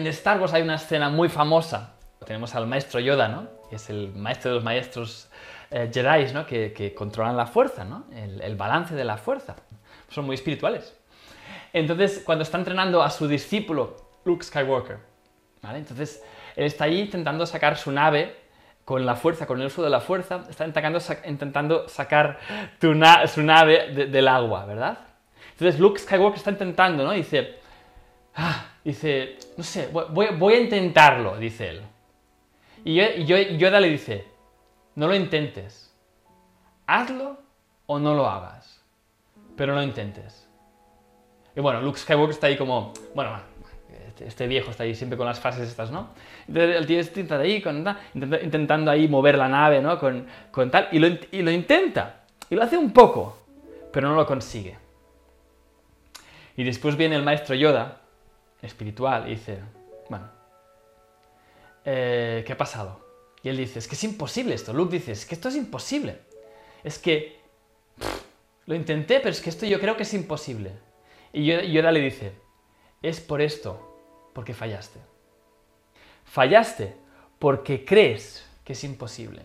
en Star Wars hay una escena muy famosa. Tenemos al maestro Yoda, ¿no? Que es el maestro de los maestros eh, Jedi, ¿no? Que, controlan la fuerza, ¿no? El, balance de la fuerza. Son muy espirituales. Entonces, cuando está entrenando a su discípulo, Luke Skywalker, ¿vale? Entonces, él está ahí intentando sacar su nave con la fuerza, con el uso de la fuerza, está intentando, sacar su nave del agua, ¿verdad? Entonces Luke Skywalker está intentando, ¿no? Dice, ah, dice, no sé, voy, a intentarlo, dice él. Y, yo, Yoda le dice, no lo intentes, hazlo o no lo hagas, pero no intentes. Y bueno, Luke Skywalker está ahí como, bueno, este, este, viejo está ahí siempre con las frases estas, ¿no? Entonces el tío está ahí con, intentando ahí mover la nave, ¿no? Con, tal, y lo, y lo intenta, y lo hace un poco, pero no lo consigue. Y después viene el maestro Yoda, espiritual, y dice, bueno, eh, ¿qué ha pasado? Y él dice, es que es imposible esto. Luke dice, es que esto es imposible. Es que lo intenté, pero es que esto yo creo que es imposible. Y Yoda le dice, es por esto, porque fallaste. Fallaste porque crees que es imposible.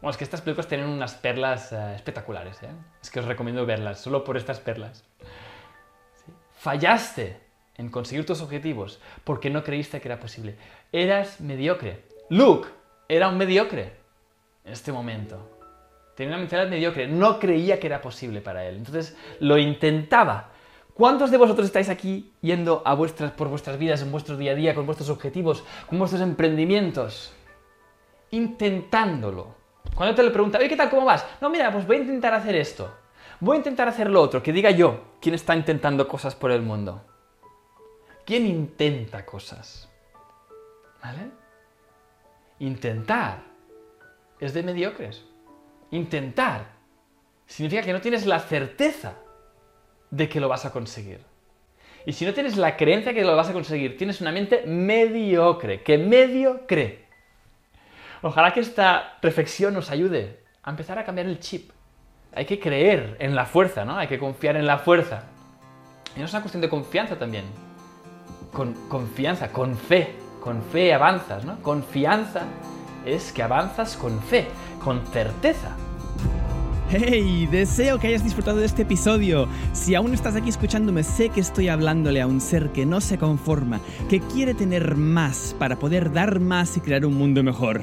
Bueno, es que estas películas tienen unas perlas eh, espectaculares, ¿eh? Es que os recomiendo verlas, solo por estas perlas. Fallaste en conseguir tus objetivos porque no creíste que era posible. Eras mediocre. Luke era un mediocre en este momento. Tenía una mentalidad mediocre. No creía que era posible para él. Entonces lo intentaba. ¿Cuántos de vosotros estáis aquí yendo a vuestras, por vuestras vidas, en vuestro día a día, con vuestros objetivos, con vuestros emprendimientos? Intentándolo. Cuando te lo preguntan, oye, ¿qué tal? ¿Cómo vas? No, mira, pues voy a intentar hacer esto. Voy a intentar hacer lo otro, que diga yo quién está intentando cosas por el mundo. ¿Quién intenta cosas? ¿Vale? Intentar es de mediocres. Intentar significa que no tienes la certeza de que lo vas a conseguir. Y si no tienes la creencia que lo vas a conseguir, tienes una mente mediocre, que medio cree. Ojalá que esta reflexión nos ayude a empezar a cambiar el chip hay que creer en la fuerza, ¿no? Hay que confiar en la fuerza. Y no es una cuestión de confianza también. Con confianza, con fe. Con fe avanzas, ¿no? Confianza es que avanzas con fe, con certeza. ¡Hey! Deseo que hayas disfrutado de este episodio. Si aún estás aquí escuchándome, sé que estoy hablándole a un ser que no se conforma, que quiere tener más para poder dar más y crear un mundo mejor.